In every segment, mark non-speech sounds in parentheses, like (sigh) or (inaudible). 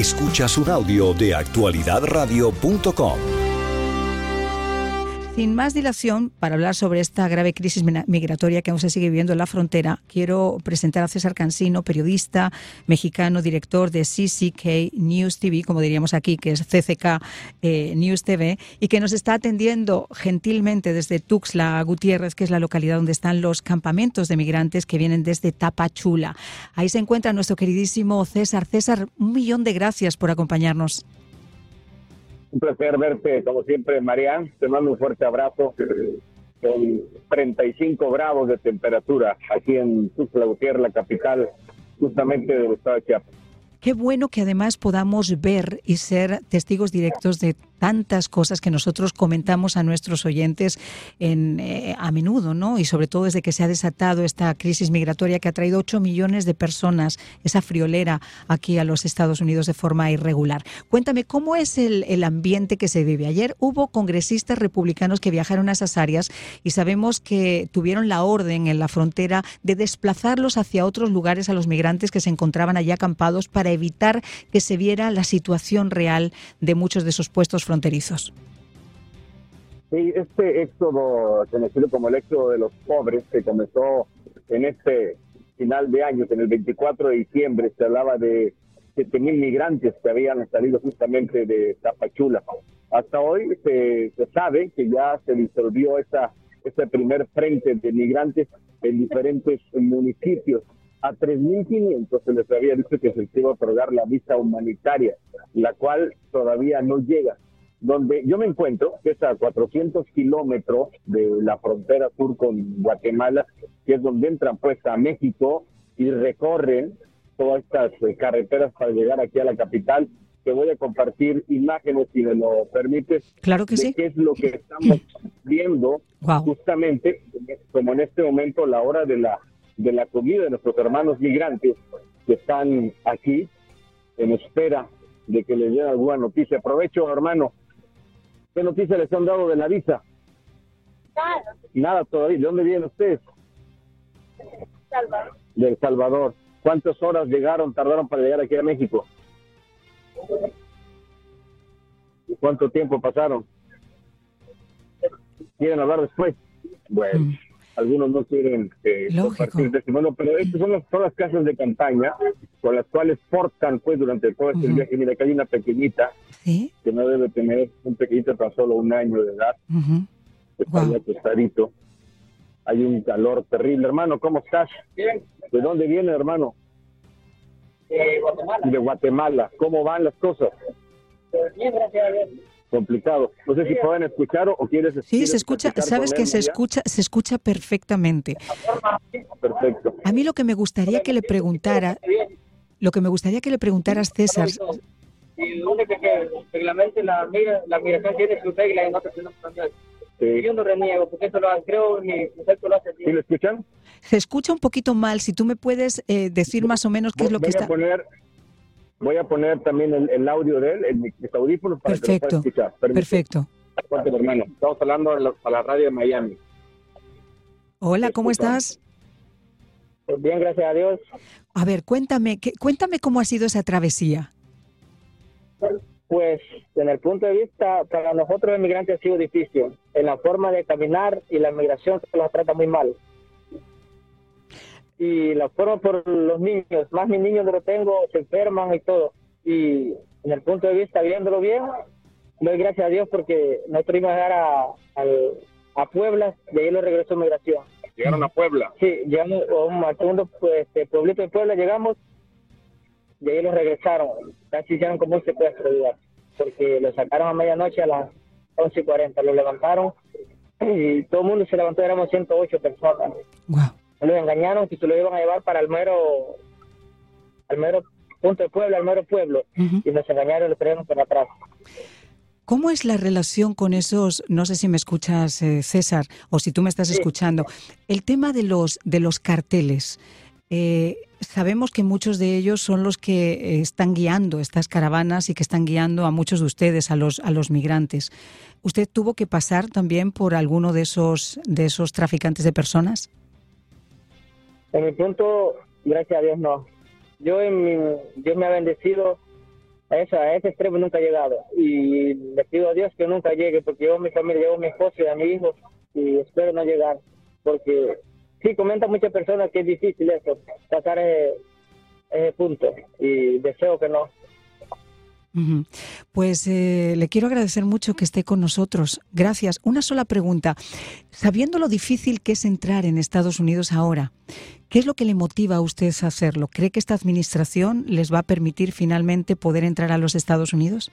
Escuchas un audio de actualidadradio.com. Sin más dilación, para hablar sobre esta grave crisis migratoria que aún se sigue viviendo en la frontera, quiero presentar a César Cansino, periodista mexicano, director de CCK News TV, como diríamos aquí, que es CCK eh, News TV, y que nos está atendiendo gentilmente desde Tuxtla Gutiérrez, que es la localidad donde están los campamentos de migrantes que vienen desde Tapachula. Ahí se encuentra nuestro queridísimo César. César, un millón de gracias por acompañarnos. Un placer verte, como siempre, Marian. Te mando un fuerte abrazo con 35 grados de temperatura aquí en Tuxtla Gutiérrez, la capital justamente del estado de Chiapas. Qué bueno que además podamos ver y ser testigos directos de tantas cosas que nosotros comentamos a nuestros oyentes en, eh, a menudo, ¿no? Y sobre todo desde que se ha desatado esta crisis migratoria que ha traído 8 millones de personas, esa friolera aquí a los Estados Unidos de forma irregular. Cuéntame, ¿cómo es el, el ambiente que se vive? Ayer hubo congresistas republicanos que viajaron a esas áreas y sabemos que tuvieron la orden en la frontera de desplazarlos hacia otros lugares a los migrantes que se encontraban allá acampados para evitar que se viera la situación real de muchos de esos puestos fronterizos. Sí, este éxodo, conocido como el éxodo de los pobres, que comenzó en este final de año, en el 24 de diciembre, se hablaba de 7.000 migrantes que habían salido justamente de Tapachula. Hasta hoy se, sabe que ya se disolvió esa, ese primer frente de migrantes en diferentes municipios. A 3.500 se les había dicho que se les iba a otorgar la visa humanitaria, la cual todavía no llega donde yo me encuentro, que es a 400 kilómetros de la frontera sur con Guatemala, que es donde entran pues a México y recorren todas estas eh, carreteras para llegar aquí a la capital. Te voy a compartir imágenes, si me lo permites. Claro que de sí. qué es lo que estamos viendo justamente, como en este momento, la hora de la, de la comida de nuestros hermanos migrantes que están aquí en espera de que les den alguna noticia. Aprovecho, hermano, ¿Qué noticias les han dado de la visa? Nada. Nada todavía. ¿De dónde vienen ustedes? Salvador. De El Salvador. ¿Cuántas horas llegaron, tardaron para llegar aquí a México? ¿Y cuánto tiempo pasaron? ¿Quieren hablar después? Bueno, mm. Algunos no quieren eh, compartir testimonio, pero estas son las, todas las casas de campaña con las cuales portan pues durante todo este viaje. Mira, que hay una pequeñita que no debe tener un pequeñito tan solo un año de edad, está acostadito. Hay un calor terrible. Hermano, ¿cómo estás? Bien. ¿De dónde viene, hermano? De Guatemala. De Guatemala. ¿Cómo van las cosas? Pues bien, gracias a Dios complicado. No sé si pueden escuchar o, quieres Sí, se escucha, sabes que se escucha, se escucha perfectamente. Perfecto. A mí lo que me gustaría que le preguntara, lo que me gustaría que le preguntaras César, y donde que, que reglamente la, la migración tiene su regla y no Sí. Yo no reniego, porque eso lo creo mi concepto lo hace. ¿Sí lo escuchan? Se escucha un poquito mal. Si tú me puedes eh, decir más o menos qué es lo voy que a está... Poner, voy a poner también el, el audio de él, el, mis audífonos, para Perfecto. que lo pueda escuchar. Perfecto. Cuéntame, hermano. Estamos hablando a la, a la radio de Miami. Hola, ¿cómo estás? Pues bien, gracias a Dios. A ver, cuéntame, ¿qué, cuéntame cómo ha sido esa travesía. Pues, en el punto de vista, para nosotros inmigrantes ha sido difícil. En la forma de caminar y la migración se los trata muy mal. Y la forma por los niños, más mis niños que lo tengo, se enferman y todo. Y en el punto de vista, viéndolo bien, doy gracias a Dios porque nosotros íbamos a llegar a, a, a Puebla y ahí lo regresó migración. ¿Llegaron a Puebla? Sí, llegamos a un al segundo pues, este, pueblito de Puebla, llegamos y ahí los regresaron. Casi hicieron como un secuestro, igual, porque lo sacaron a medianoche a las 11.40, lo levantaron y todo el mundo se levantó, éramos 108 personas. Wow. Los engañaron que se lo iban a llevar para el mero, al mero punto de pueblo, al mero pueblo, y nos engañaron y lo trajeron para atrás. ¿Cómo es la relación con esos, no sé si me escuchas eh, César o si tú me estás Sí. escuchando, el tema de los, de los carteles? Eh, sabemos que muchos de ellos son los que eh, están guiando estas caravanas y que están guiando a muchos de ustedes, a los, a los migrantes. ¿Usted tuvo que pasar también por alguno de esos, de esos traficantes de personas? En mi punto, gracias a Dios no. Yo en mi, Dios me ha bendecido a, a ese extremo nunca he llegado. Y le pido a Dios que nunca llegue, porque yo, mi familia, llevo a mi esposo y a mi hijo, y espero no llegar, porque sí, comentan muchas personas que es difícil eso, pasar ese punto, y deseo que no. Pues eh, le quiero agradecer mucho que esté con nosotros. Gracias. Una sola pregunta. Sabiendo lo difícil que es entrar en Estados Unidos ahora, ¿qué es lo que le motiva a usted a hacerlo? ¿Cree que esta administración les va a permitir finalmente poder entrar a los Estados Unidos?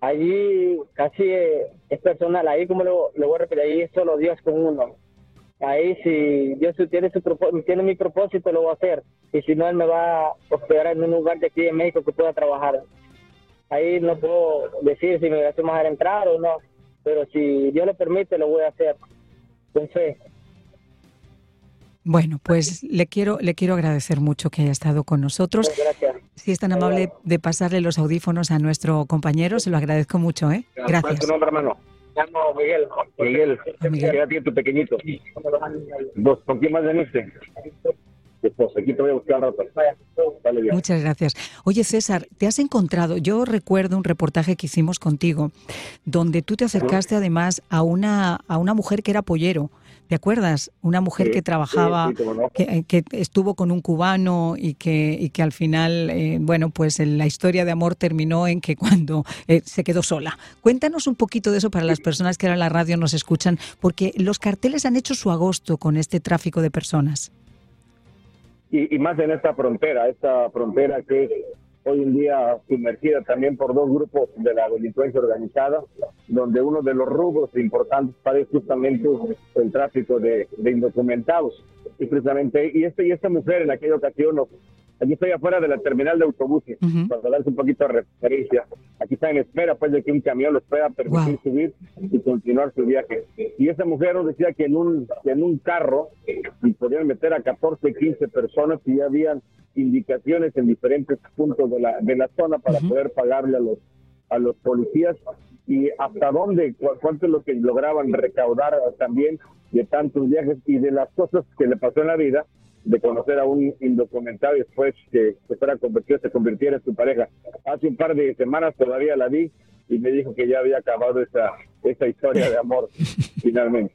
Allí casi es personal. Ahí, como le, voy a repetir, ahí es solo Dios con uno. Ahí si Dios tiene, su, tiene mi propósito, lo voy a hacer y si no, él me va a hospedar en un lugar de aquí en México que pueda trabajar. Ahí no puedo decir si me voy a dejar entrar o no, pero si Dios lo permite, lo voy a hacer. Entonces. Bueno, pues le quiero, le quiero agradecer mucho que haya estado con nosotros. Gracias. Si es tan amable de pasarle los audífonos a nuestro compañero, se lo agradezco mucho, ¿eh? Gracias. ¿Cuál es tu nombre, hermano? Llamo Miguel. Miguel, Miguel. ¿qué edad tiene tu pequeñito? Dos. ¿Con quién más veniste? Aquí te voy a buscar rato. Muchas gracias. Oye, César, te has encontrado, yo recuerdo un reportaje que hicimos contigo, donde tú te acercaste además a una, a una mujer que era pollero. ¿Te acuerdas? Una mujer que trabajaba, que, que, estuvo con un cubano y que, y que al final, eh, bueno, pues la historia de amor terminó en que cuando eh, se quedó sola. Cuéntanos un poquito de eso para las personas que ahora en la radio nos escuchan, porque los carteles han hecho su agosto con este tráfico de personas y, más en esta frontera, esta frontera que hoy en día sumergida también por dos grupos de la delincuencia organizada, donde uno de los rubros importantes es justamente el tráfico de, de indocumentados. Y precisamente, y, este, y esta mujer en aquella ocasión nos, Aquí estoy afuera de la terminal de autobuses, para darles un poquito de referencia. Aquí está en espera, pues, de que un camión los pueda permitir subir y continuar su viaje. Y esa mujer nos decía que en un, en un carro y podían meter a 14, 15 personas y ya habían indicaciones en diferentes puntos de la, de la zona para poder pagarle a los, a los policías y hasta dónde, cuánto es lo que lograban recaudar también de tantos viajes y de las cosas que le pasó en la vida de conocer a un indocumentado y después que se fuera convertido, se convirtiera en su pareja. Hace un par de semanas todavía la vi y me dijo que ya había acabado esa, esa historia de amor (laughs) finalmente,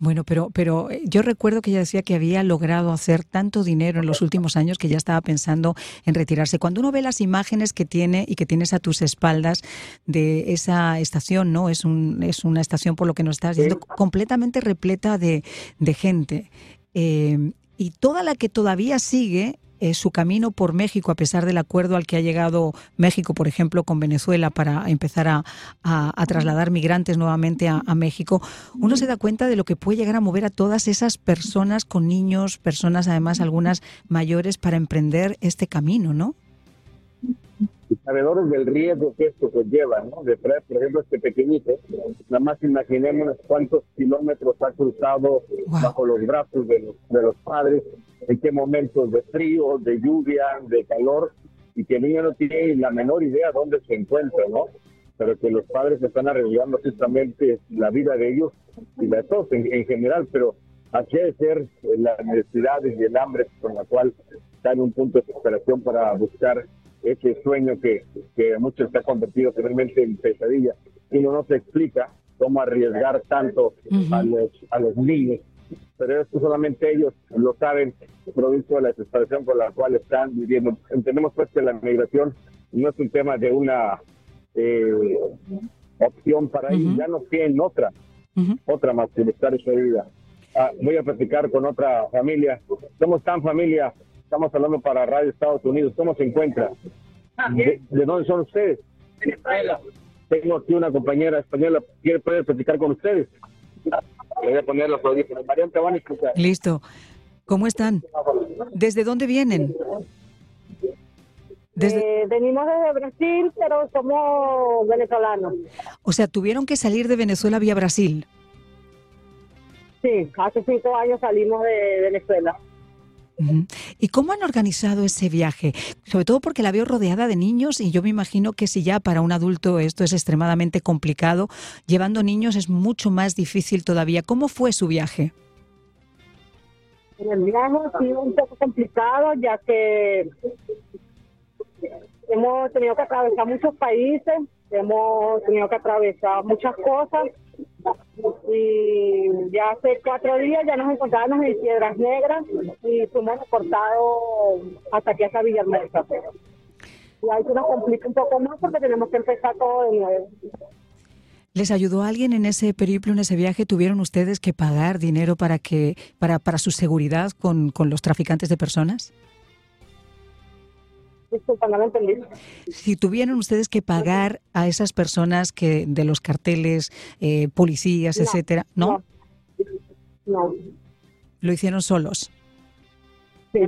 Bueno, pero, pero eh, yo recuerdo que ella decía que había logrado hacer tanto dinero en los últimos años que ya estaba pensando en retirarse. Cuando uno ve las imágenes que tiene y que tienes a tus espaldas de esa estación, ¿no? Es, un, es una estación, por lo que nos estás diciendo, completamente repleta de, de gente. Eh, y toda la que todavía sigue eh, su camino por México, a pesar del acuerdo al que ha llegado México, por ejemplo, con Venezuela, para empezar a, trasladar migrantes nuevamente a, México, uno se da cuenta de lo que puede llegar a mover a todas esas personas con niños, personas además algunas mayores, para emprender este camino, ¿no? Sabedores del riesgo que esto conlleva, ¿no? De traer, por ejemplo, este pequeñito, nada más imaginémonos cuántos kilómetros ha cruzado bajo los brazos de los, de los padres, en qué momentos de frío, de lluvia, de calor, y que el niño no tiene la menor idea dónde se encuentra, ¿no? Pero que los padres están arriesgando justamente la vida de ellos y de todos en, en general, pero así de ser las necesidades y el hambre con la cual está en un punto de desesperación para buscar ese sueño que, que a muchos se ha convertido finalmente en pesadilla. Y no se explica cómo arriesgar tanto a, los, a los niños. Pero esto solamente ellos lo saben, producto de la desesperación con la cual están viviendo. Entendemos pues que la migración no es un tema de una eh, opción para ellos, ya no tienen otra, otra más que buscar esa vida. Ah, voy a platicar con otra familia. Somos tan familia Estamos hablando para Radio Estados Unidos. ¿Cómo se encuentra? ¿De, dónde son ustedes? Venezuela. Tengo aquí una compañera española. ¿Quiere poder platicar con ustedes? Voy a poner los audífonos. Marian, te van a escuchar. Listo. ¿Cómo están? ¿Desde dónde vienen? Eh, venimos desde Brasil, pero somos venezolanos. O sea, tuvieron que salir de Venezuela vía Brasil. Sí, hace cinco años salimos de Venezuela. ¿Y cómo han organizado ese viaje? Sobre todo porque la veo rodeada de niños y yo me imagino que si ya para un adulto esto es extremadamente complicado, llevando niños es mucho más difícil todavía. ¿Cómo fue su viaje? El viaje ha sido un poco complicado ya que hemos tenido que atravesar muchos países, hemos tenido que atravesar muchas cosas y ya hace cuatro días ya nos encontrábamos en Piedras Negras y fuimos deportados hasta aquí hasta Villahermosa. Y ahí se nos complica un poco más porque tenemos que empezar todo de nuevo. ¿Les ayudó alguien en ese periplo, en ese viaje? ¿Tuvieron ustedes que pagar dinero para que para, para su seguridad con, con los traficantes de personas? Disculpa, no lo entendí. Si tuvieron ustedes que pagar a esas personas que de los carteles, eh, policías, No, etcétera, ¿no? No. Lo hicieron solos. Sí.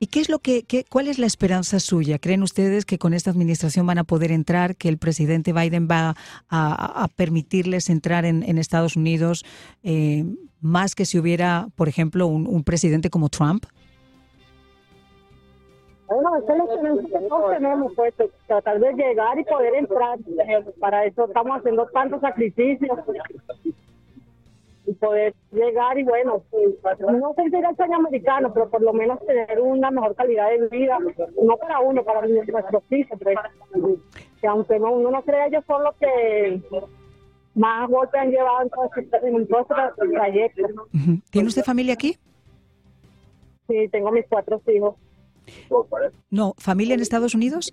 ¿Y qué es lo que, qué- cuál es la esperanza suya? ¿Creen ustedes que con esta administración van a poder entrar, que el presidente Biden va a, a permitirles entrar en, en Estados Unidos eh, más que si hubiera, por ejemplo, un, un presidente como Trump? Bueno, eso es lo que nosotros tenemos, pues, tratar de llegar y poder entrar. Para eso estamos haciendo tantos sacrificios. Y poder llegar y, bueno, pues, no sentir el sueño americano, pero por lo menos tener una mejor calidad de vida. No para uno, para nuestros hijos, pues. Que aunque no, uno no crea, ellos son los que más golpes han llevado en todo este, en todo este trayecto. ¿Tiene usted familia aquí? Sí, tengo mis cuatro hijos. No, familia en Estados Unidos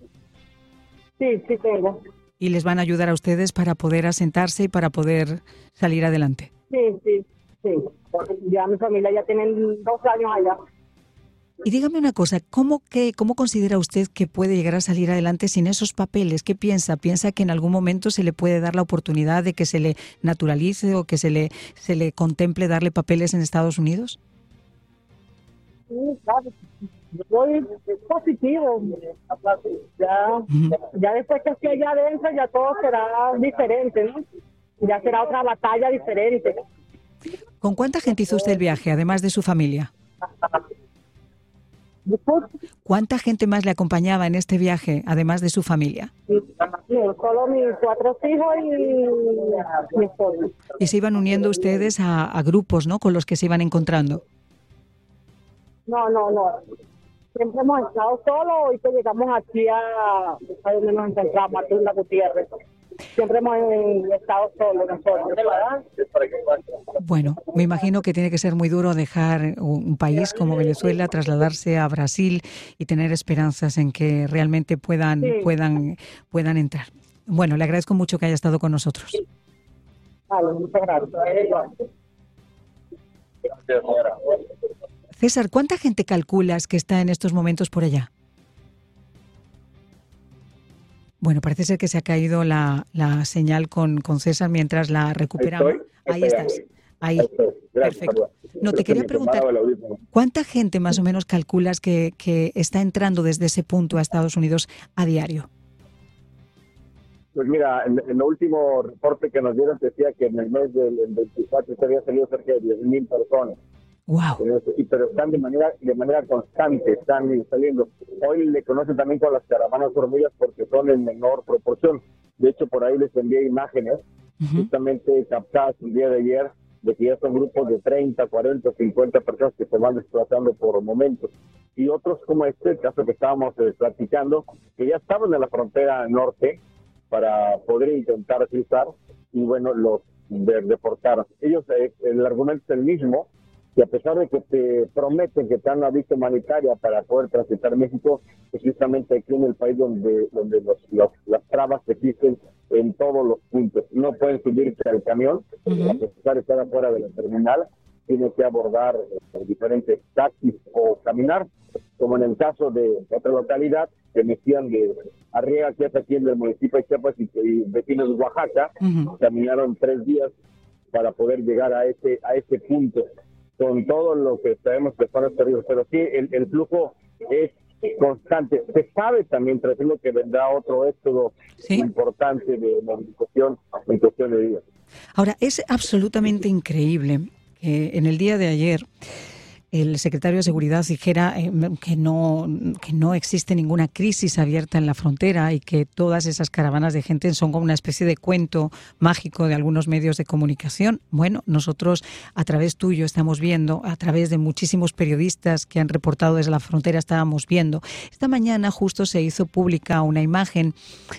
Sí, sí tengo. y les van a ayudar a ustedes para poder asentarse y para poder salir adelante. Sí, sí, sí. Ya mi familia ya tienen dos años allá. Y dígame una cosa, ¿cómo, que, ¿cómo considera usted que puede llegar a salir adelante sin esos papeles? ¿Qué piensa? ¿Piensa que en algún momento se le puede dar la oportunidad de que se le naturalice o que se le, se le contemple darle papeles en Estados Unidos? Sí, claro. Yo soy positivo. Ya, ya después que esté allá adentro ya todo será diferente, ¿no? Ya será otra batalla diferente. ¿Con cuánta gente hizo usted el viaje, además de su familia? ¿Cuánta gente más le acompañaba en este viaje, además de su familia? no, solo mis cuatro hijos y mi esposo. Y se iban uniendo ustedes a, a grupos, ¿no? Con los que se iban encontrando. No, no, no. Siempre hemos estado solos y que llegamos aquí a, a donde nos encontramos, a Tunda Gutiérrez. Siempre hemos estado solos nosotros. Bueno, me imagino que tiene que ser muy duro dejar un país como Venezuela, trasladarse a Brasil y tener esperanzas en que realmente puedan, Sí. puedan, puedan entrar. Bueno, le agradezco mucho que haya estado con nosotros. Vale, muchas gracias. César, ¿cuánta gente calculas que está en estos momentos por allá? Bueno, parece ser que se ha caído la, la señal con, con César mientras la recuperamos. estoy, Ahí estás. ahí. Ahí. Gracias, Perfecto. perdón. No, te quería preguntar. ¿cuánta gente más o menos calculas que, que está entrando desde ese punto a Estados Unidos a diario? Pues mira, en, en el último reporte que nos dieron decía que en el mes del del 24 se había salido cerca de 10.000 personas. ¡Wow! Y- pero están de manera de manera constante, están saliendo. Hoy le conocen también con las caravanas hormigas porque son en menor proporción. De hecho, por ahí les envié imágenes Ujú. justamente captadas el día de ayer de que ya son grupos de 30, 40, 50 personas que se van desplazando por momentos. Y otros como este, el caso que estábamos eh, platicando, que ya estaban en la frontera norte para poder intentar cruzar y bueno, los de- deportaron. Ellos, eh, el argumento es el mismo, que a pesar de que te prometen que te dan una visa humanitaria para poder transitar México, es justamente aquí en el país donde, donde los, los- las trabas existen en todos los puntos. No pueden subirse al camión, a pesar de estar afuera de la terminal, tienen que abordar eh, diferentes taxis o caminar, como en el caso de otra localidad que me decían de Arriaga, que es aquí en el municipio de Chiapas y, y vecinos de Oaxaca, caminaron tres días para poder llegar a ese a ese punto con todo lo que sabemos que son perdidos pero sí el, el flujo es constante se sabe también tras lo que vendrá otro éxodo Sí. importante de movilización en cuestión de días Ahora, es absolutamente increíble que en el día de ayer el secretario de Seguridad dijera eh, que, no, que no existe ninguna crisis abierta en la frontera y que todas esas caravanas de gente son como una especie de cuento mágico de algunos medios de comunicación. Bueno, nosotros a través tuyo estamos viendo, a través de muchísimos periodistas que han reportado desde la frontera, estábamos viendo. Esta mañana justo se hizo pública una imagen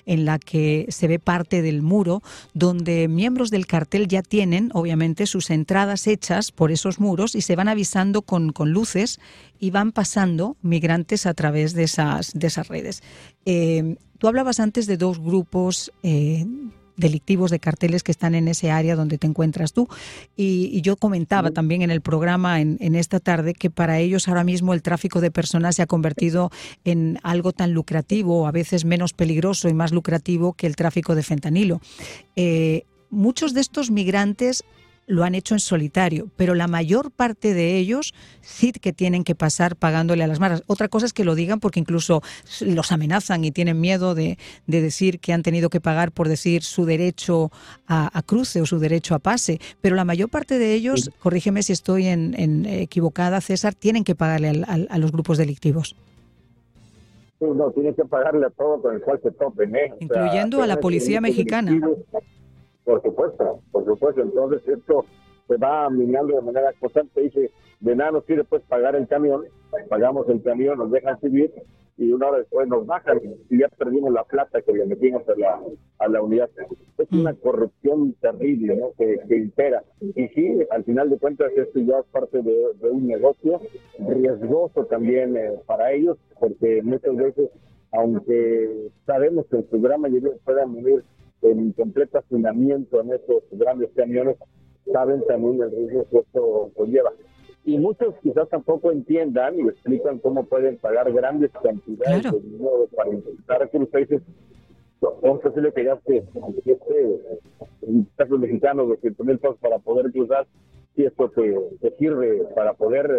en la que se ve parte del muro donde miembros del cartel ya tienen, obviamente, sus entradas hechas por esos muros y se van avisando con con, luces y van pasando migrantes a través de esas, de esas redes. Eh, tú hablabas antes de dos grupos eh, delictivos de carteles que están en ese área donde te encuentras tú. Y, yo comentaba también en el programa en, en, esta tarde que para ellos ahora mismo el tráfico de personas se ha convertido en algo tan lucrativo, a veces menos peligroso y más lucrativo que el tráfico de fentanilo. Eh, muchos de estos migrantes lo han hecho en solitario, pero la mayor parte de ellos sí que tienen que pasar pagándole a las maras. Otra cosa es que lo digan porque incluso los amenazan y tienen miedo de, decir que han tenido que pagar por decir su derecho a, cruce o su derecho a pase, pero la mayor parte de ellos, corrígeme si estoy en, equivocada, César, tienen que pagarle a los grupos delictivos. no, tienen que pagarle a todo con el cual se topen. ¿eh? Incluyendo a la policía mexicana. Por supuesto, por supuesto. Entonces esto se va minando de manera constante. Dice, de nada nos sirve pues pagar el camión, pagamos el camión, nos dejan subir y una hora después nos bajan y ya perdimos la plata que le metimos a la, a la unidad. Es una corrupción terrible ¿no? que, que impera. Y sí, al final de cuentas esto ya es parte de, un negocio riesgoso también eh, para ellos, porque muchas veces, aunque sabemos que su gran mayoría puedan venir el completo hacinamiento en estos grandes camiones, saben también el riesgo que esto conlleva. Y muchos quizás tampoco entiendan y explican cómo pueden pagar grandes cantidades de dinero para intentar cruzar. Dices, ¿cómo es posible que gaste en casos mexicanos 200 mil pesos para poder cruzar si esto te, te sirve para poder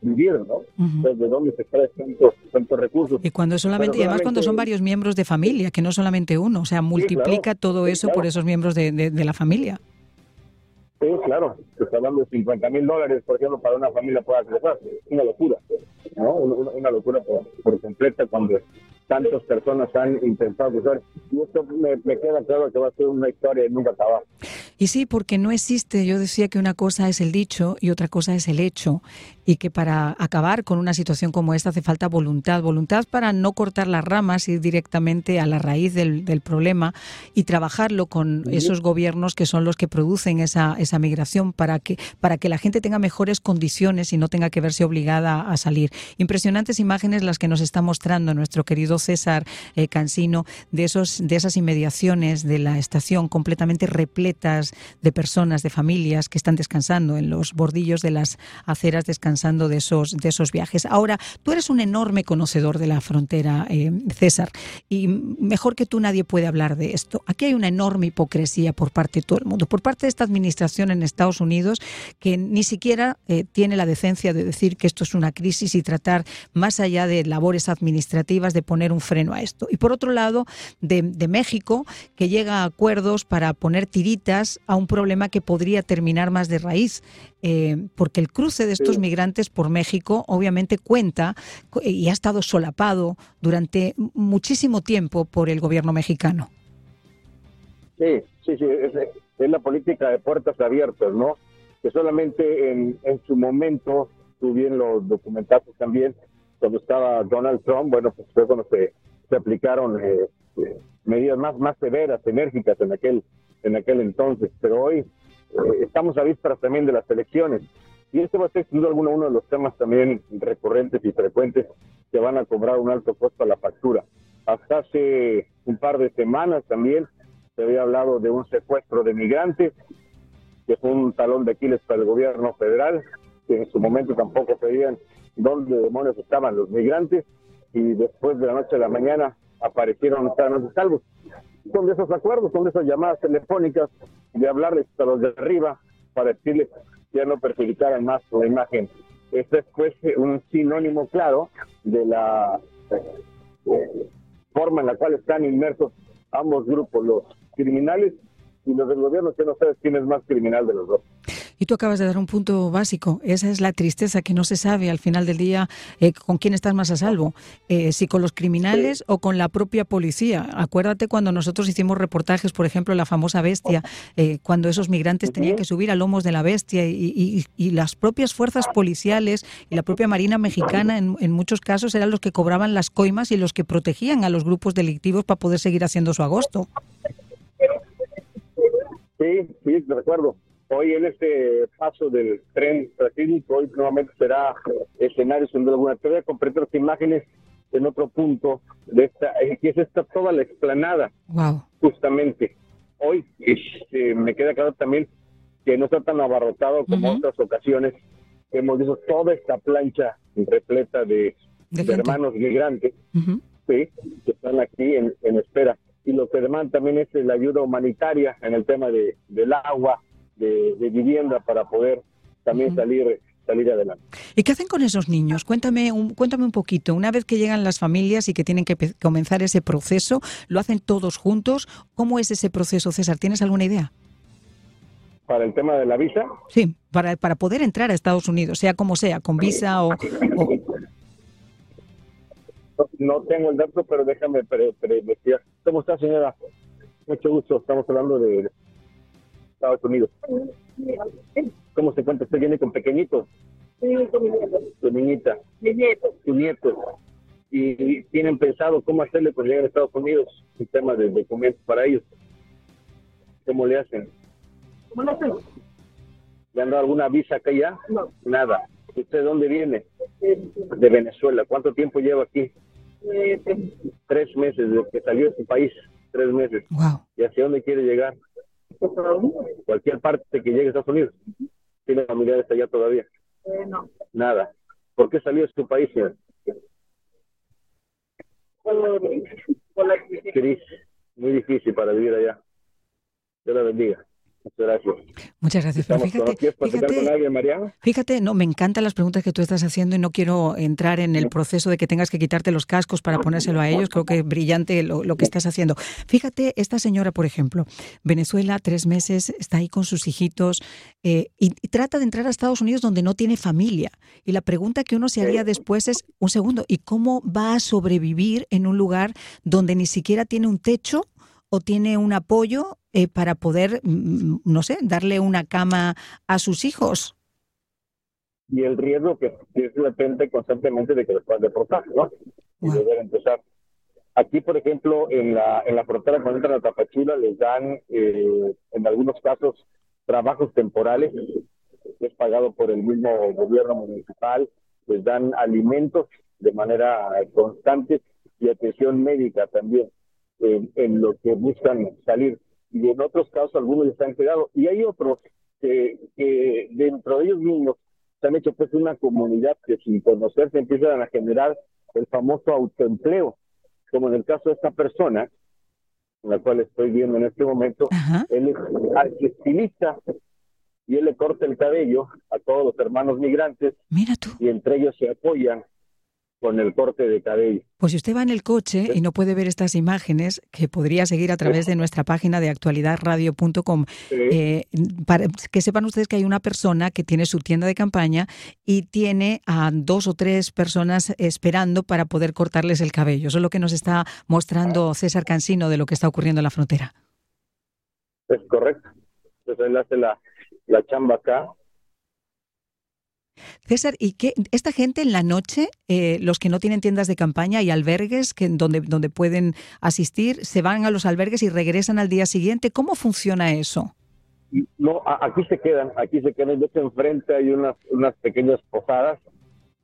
vivir, ¿no? ¿De dónde se tantos, recursos? Y cuando solamente, y además cuando son varios miembros de familia, que no solamente uno, o sea, multiplica todo eso por esos miembros de, de, la familia. Sí, claro, se está hablando de 50 mil dólares, por ejemplo, para una familia pueda crecer, una locura, ¿no? Una, locura por, por completa cuando tantas personas han intentado cruzar. Y esto me, me, queda claro que va a ser una historia y nunca acabar. Y sí, porque no existe, yo decía que una cosa es el dicho y otra cosa es el hecho, y que para acabar con una situación como esta hace falta voluntad, voluntad para no cortar las ramas, ir directamente a la raíz del, problema y trabajarlo con esos gobiernos que son los que producen esa, esa migración para que, para que la gente tenga mejores condiciones y no tenga que verse obligada a salir. Impresionantes imágenes las que nos está mostrando nuestro querido César eh, Cansino de, esos, de esas inmediaciones de la estación completamente repletas de personas, de familias que están descansando en los bordillos de las aceras, descansando de esos, de esos viajes. Ahora, tú eres un enorme conocedor de la frontera, eh, César, y mejor que tú nadie puede hablar de esto. Aquí hay una enorme hipocresía por parte de todo el mundo, por parte de esta administración en Estados Unidos, que ni siquiera eh, tiene la decencia de decir que esto es una crisis y tratar, más allá de labores administrativas, de poner un freno a esto. Y por otro lado, de, de México, que llega a acuerdos para poner tiritas a un problema que podría terminar más de raíz, eh, porque el cruce de estos migrantes por México obviamente cuenta y ha estado solapado durante muchísimo tiempo por el gobierno mexicano. Sí, sí, sí, es, la política de puertas abiertas, ¿no? Que solamente en, su momento, tú bien lo documentaste también, cuando estaba Donald Trump, bueno, pues fue cuando se, aplicaron eh, eh, medidas más, más severas, enérgicas en aquel en aquel entonces, pero hoy eh, estamos a vísperas también de las elecciones. Y este va a ser, sin duda alguna, uno de los temas también recurrentes y frecuentes que van a cobrar un alto costo a la factura. Hasta hace un par de semanas también se había hablado de un secuestro de migrantes, que fue un talón de Aquiles para el gobierno federal, que en su momento tampoco sabían dónde demonios estaban los migrantes, y después de la noche a la mañana aparecieron estaban salvos son de esos acuerdos, son de esas llamadas telefónicas de hablarles a los de arriba para decirles que ya no perjudicaran más la imagen. Este es pues un sinónimo claro de la eh, forma en la cual están inmersos ambos grupos, los criminales y los del gobierno, que no sabes quién es más criminal de los dos. Y tú acabas de dar un punto básico. Esa es la tristeza que no se sabe al final del día eh, con quién estás más a salvo. Eh, si con los criminales o con la propia policía. Acuérdate cuando nosotros hicimos reportajes, por ejemplo, la famosa bestia, eh, cuando esos migrantes tenían que subir a lomos de la bestia y, las propias fuerzas policiales y la propia Marina Mexicana en, en muchos casos eran los que cobraban las coimas y los que protegían a los grupos delictivos para poder seguir haciendo su agosto. Sí, sí, recuerdo. Hoy en este paso del tren estratégico, hoy nuevamente será escenario sin alguna. Te voy a las imágenes en otro punto de esta, eh, que es esta toda la explanada. Wow. Justamente. Hoy este, me queda claro también que no está tan abarrotado como otras ocasiones. Hemos visto toda esta plancha repleta de, hermanos migrantes sí, que están aquí en, en espera y lo que demandan también es la ayuda humanitaria en el tema de, del agua, de, vivienda para poder también salir salir adelante. ¿Y qué hacen con esos niños? Cuéntame un, cuéntame un poquito. Una vez que llegan las familias y que tienen que comenzar ese proceso, ¿lo hacen todos juntos? ¿Cómo es ese proceso, César? ¿Tienes alguna idea? ¿Para el tema de la visa? Sí, para, para poder entrar a Estados Unidos, sea como sea, con visa o, no tengo el dato, pero déjame pre, ¿Cómo está, señora? Mucho gusto. Estamos hablando de Estados Unidos. ¿Cómo se encuentra? ¿Usted viene con pequeñitos? Sí, con mi nieto. Tu niñita. Mi nieto. Tu nieto. ¿Y tienen pensado cómo hacerle por llegar a Estados Unidos? Un tema de documentos para ellos. ¿Cómo le hacen? ¿Cómo le hacen? ¿Le han dado alguna visa acá ya? No. Nada. ¿Usted dónde viene? De Venezuela. ¿Cuánto tiempo lleva aquí? tres meses desde que salió de su país, tres meses. ¿Y hacia dónde quiere llegar? Cualquier parte que llegue a Estados Unidos. ¿Tiene familiares allá todavía? Eh, no. Nada. ¿Por qué salió de su país, señor? Por, la crisis. Muy difícil para vivir allá. Dios la bendiga. Muchas gracias. Muchas gracias. Pero fíjate, fíjate, fíjate, no, me encantan las preguntas que tú estás haciendo y no quiero entrar en el proceso de que tengas que quitarte los cascos para ponérselo a ellos. Creo que es brillante lo, que estás haciendo. Fíjate, esta señora, por ejemplo, Venezuela, tres meses, está ahí con sus hijitos eh, y, trata de entrar a Estados Unidos donde no tiene familia. Y la pregunta que uno se haría después es, un segundo, ¿y cómo va a sobrevivir en un lugar donde ni siquiera tiene un techo? O tiene un apoyo eh, para poder, mm, no sé, darle una cama a sus hijos. Y el riesgo que, es latente constantemente de que los puedan deportar, ¿no? Y deber empezar. Aquí, por ejemplo, en la, en la frontera con la Tapachula les dan, eh, en algunos casos, trabajos temporales, es pagado por el mismo gobierno municipal, les dan alimentos de manera constante y atención médica también en, lo que buscan salir. Y en otros casos algunos ya están quedado. Y hay otros que, dentro de ellos mismos se han hecho pues una comunidad que sin conocerse empiezan a generar el famoso autoempleo, como en el caso de esta persona, la cual estoy viendo en este momento, él es estilista y él le corta el cabello a todos los hermanos migrantes Mira tú. y entre ellos se apoyan con el corte de cabello. Pues si usted va en el coche y no puede ver estas imágenes, que podría seguir a través de nuestra página de actualidadradio.com, eh, para que sepan ustedes que hay una persona que tiene su tienda de campaña y tiene a dos o tres personas esperando para poder cortarles el cabello. Eso es lo que nos está mostrando César Cansino de lo que está ocurriendo en la frontera. Es correcto. Entonces él hace la, la chamba acá César, ¿y qué esta gente en la noche, eh, los que no tienen tiendas de campaña y albergues que, donde, donde pueden asistir, se van a los albergues y regresan al día siguiente? ¿Cómo funciona eso? No, aquí se quedan, aquí se quedan. De hecho, enfrente hay unas, unas pequeñas posadas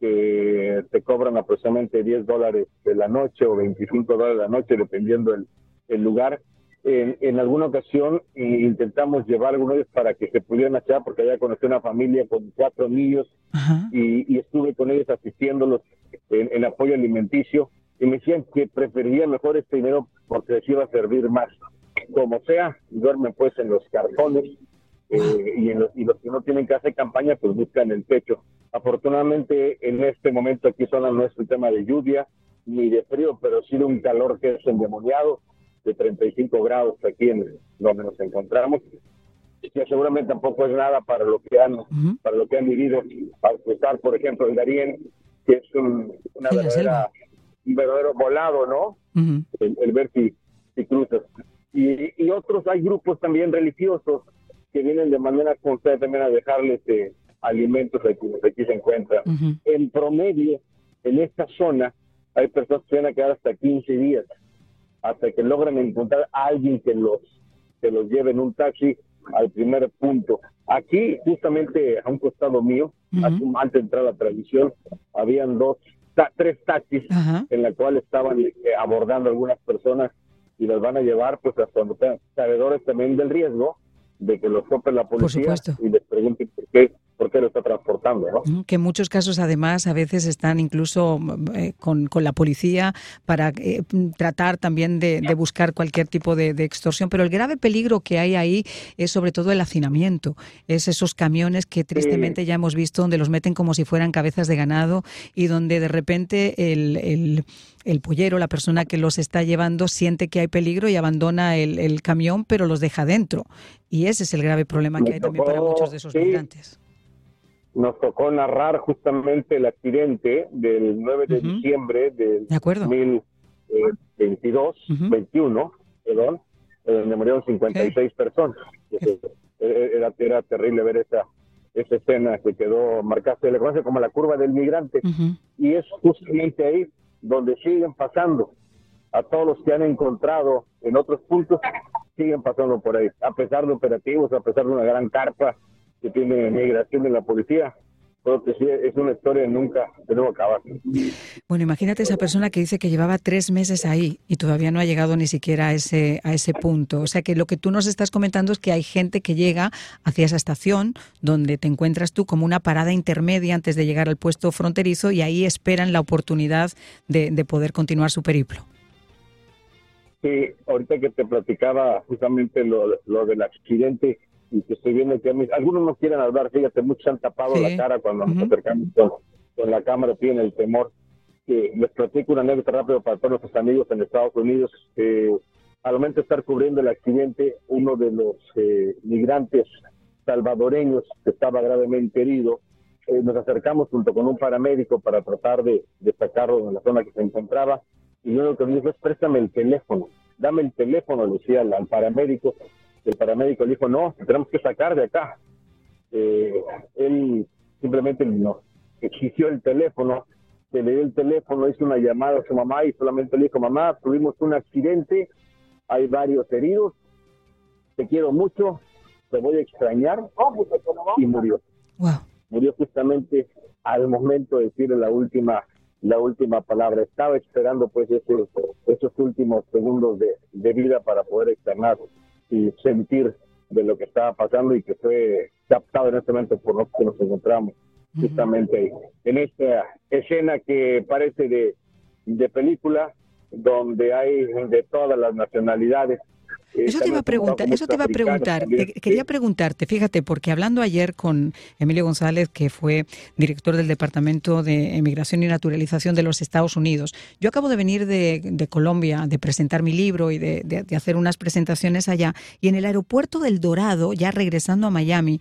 que te cobran aproximadamente 10 dólares de la noche o 25 dólares de la noche, dependiendo el, el lugar en, alguna ocasión intentamos llevar a algunos para que se pudieran echar, porque allá conocí una familia con cuatro niños y, estuve con ellos asistiéndolos en, apoyo alimenticio y me decían que preferiría mejor este dinero porque les iba a servir más. Como sea, duermen pues en los cartones eh, y, en los, y los que no tienen que hacer campaña pues buscan el techo. Afortunadamente en este momento aquí zona no es un tema de lluvia ni de frío, pero sí de un calor que es endemoniado de 35 grados aquí en donde nos encontramos. que seguramente tampoco es nada para lo que han, para lo que han vivido, al cruzar, por ejemplo, el Darién, que es un, una verdadera, un verdadero volado, ¿no? el, ver si, si cruzas. Y, y, otros, hay grupos también religiosos que vienen de manera constante también a dejarles eh, alimentos a quienes aquí se encuentran. En promedio, en esta zona, hay personas que van a quedar hasta 15 días, hasta que logran encontrar a alguien que los, que los lleve en un taxi al primer punto. Aquí, justamente a un costado mío, antes de entrar a la transmisión, habían dos, tres taxis en la cual estaban eh, abordando algunas personas y las van a llevar pues hasta donde sabedores también del riesgo de que los tope la policía y les pregunten por qué qué lo está transportando. ¿no? Que en muchos casos, además, a veces están incluso eh, con, con, la policía para eh, tratar también de, buscar cualquier tipo de, extorsión. Pero el grave peligro que hay ahí es sobre todo el hacinamiento. Es esos camiones que tristemente ya hemos visto donde los meten como si fueran cabezas de ganado y donde de repente el, el, el pollero, la persona que los está llevando, siente que hay peligro y abandona el, el camión, pero los deja dentro. Y ese es el grave problema que hay también para muchos de esos migrantes nos tocó narrar justamente el accidente del 9 de diciembre del de 2022, 21, perdón, donde murieron 56 personas. Era, era terrible ver esa esa escena que quedó marcada, se le conoce como la curva del migrante, y es justamente ahí donde siguen pasando. A todos los que han encontrado en otros puntos, siguen pasando por ahí, a pesar de operativos, a pesar de una gran carpa, que tiene migración de la policía. Creo que sí, es una historia nunca de nuevo acabar. Bueno, imagínate esa persona que dice que llevaba tres meses ahí y todavía no ha llegado ni siquiera a ese, a ese punto. O sea que lo que tú nos estás comentando es que hay gente que llega hacia esa estación donde te encuentras tú como una parada intermedia antes de llegar al puesto fronterizo y ahí esperan la oportunidad de, de poder continuar su periplo. Sí, ahorita que te platicaba justamente lo, lo del accidente, y que estoy viendo que algunos no quieren hablar, fíjate, muchos han tapado la cara cuando nos acercamos con, la cámara, tienen el temor. Que les platico una anécdota rápido para todos nuestros amigos en Estados Unidos. al momento de estar cubriendo el accidente, uno de los eh, migrantes salvadoreños que estaba gravemente herido, eh, nos acercamos junto con un paramédico para tratar de, sacarlo de la zona que se encontraba. Y lo que me dijo es, préstame el teléfono, dame el teléfono, le decía al paramédico, el paramédico le dijo, no, tenemos que sacar de acá. Eh, él simplemente nos exigió el teléfono, se le dio el teléfono, hizo una llamada a su mamá y solamente le dijo, mamá, tuvimos un accidente, hay varios heridos, te quiero mucho, te voy a extrañar, y murió. Murió justamente al momento de decir la última la última palabra. Estaba esperando pues esos, esos últimos segundos de, de vida para poder externar y sentir de lo que estaba pasando y que fue captado en este momento por nosotros que nos encontramos justamente en esta escena que parece de, de película donde hay de todas las nacionalidades eso te iba a preguntar, eso te iba a preguntar. quería preguntarte, fíjate, porque hablando ayer con Emilio González, que fue director del Departamento de Emigración y Naturalización de los Estados Unidos, yo acabo de venir de, Colombia, de presentar mi libro y de, de hacer unas presentaciones allá, y en el aeropuerto del Dorado, ya regresando a Miami,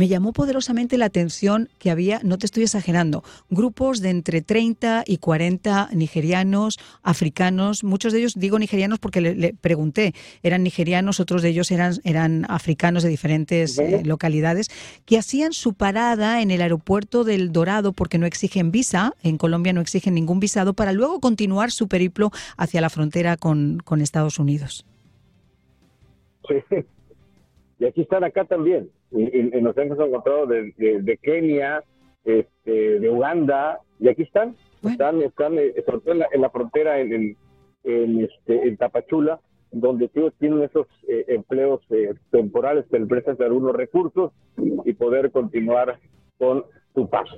me llamó poderosamente la atención que había, no te estoy exagerando, grupos de entre 30 y 40 nigerianos, africanos, muchos de ellos digo nigerianos porque le, pregunté, eran nigerianos, otros de ellos eran, eran africanos de diferentes eh, localidades, que hacían su parada en el aeropuerto del Dorado porque no exigen visa, en Colombia no exigen ningún visado, para luego continuar su periplo hacia la frontera con, con Estados Unidos. Sí, (laughs) y aquí están acá también y, nos hemos encontrado de, Kenia, este, de Uganda, y aquí están, están, están eh, en, la, frontera en, en, este, en Tapachula, donde ellos tienen esos eh, empleos eh, temporales que les prestan algunos recursos y poder continuar con su paso.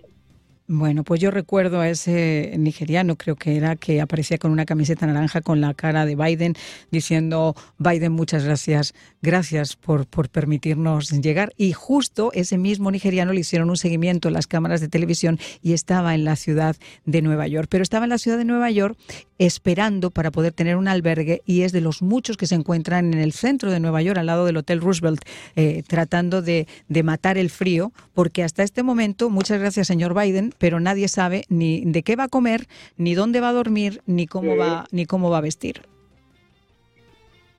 Bueno, pues yo recuerdo a ese nigeriano, creo que era, que aparecía con una camiseta naranja con la cara de Biden, diciendo, Biden, muchas gracias, gracias por, por permitirnos llegar. Y justo ese mismo nigeriano le hicieron un seguimiento en las cámaras de televisión y estaba en la ciudad de Nueva York. Pero estaba en la ciudad de Nueva York esperando para poder tener un albergue y es de los muchos que se encuentran en el centro de Nueva York, al lado del Hotel Roosevelt, eh, tratando de, de matar el frío, porque hasta este momento, muchas gracias señor Biden, pero nadie sabe ni de qué va a comer, ni dónde va a dormir, ni cómo va, ni cómo va a vestir.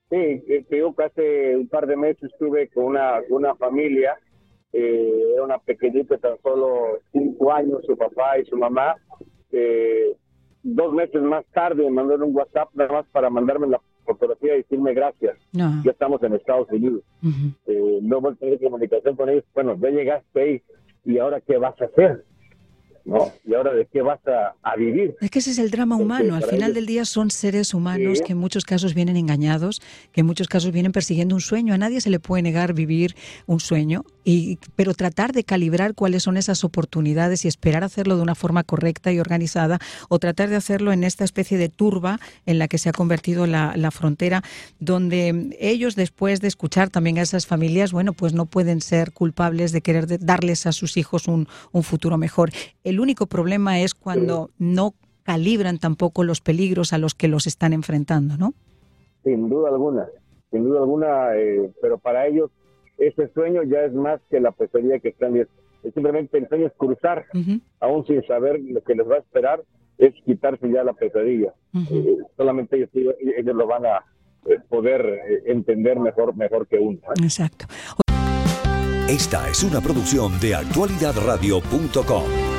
Sí, creo que hace un par de meses estuve con una, una familia, eh, era una pequeñita, tan solo cinco años, su papá y su mamá. Eh, dos meses más tarde me mandaron un WhatsApp nada más para mandarme la fotografía y decirme gracias. Ya estamos en Estados Unidos. eh, no voy a tener comunicación con ellos. Bueno, ya llegaste ahí y ahora qué vas a hacer. ¿No? ¿Y ahora de qué vas a, vivir? Es que ese es el drama humano. Al final del día son seres humanos que en muchos casos vienen engañados, que en muchos casos vienen persiguiendo un sueño. A nadie se le puede negar vivir un sueño, y, pero tratar de calibrar cuáles son esas oportunidades y esperar hacerlo de una forma correcta y organizada o tratar de hacerlo en esta especie de turba en la que se ha convertido la, la frontera, donde ellos después de escuchar también a esas familias, bueno, pues no pueden ser culpables de querer darles a sus hijos un, un futuro mejor. El único problema es cuando no calibran tampoco los peligros a los que los están enfrentando, ¿no? Sin duda alguna, sin duda alguna, eh, pero para ellos ese sueño ya es más que la pesadilla que están viendo. Simplemente el sueño es cruzar, aún sin saber lo que les va a esperar, es quitarse ya la pesadilla. eh, solamente ellos, ellos lo van a eh, poder eh, entender mejor, mejor que uno. Exacto. Esta es una producción de actualidadradio.com.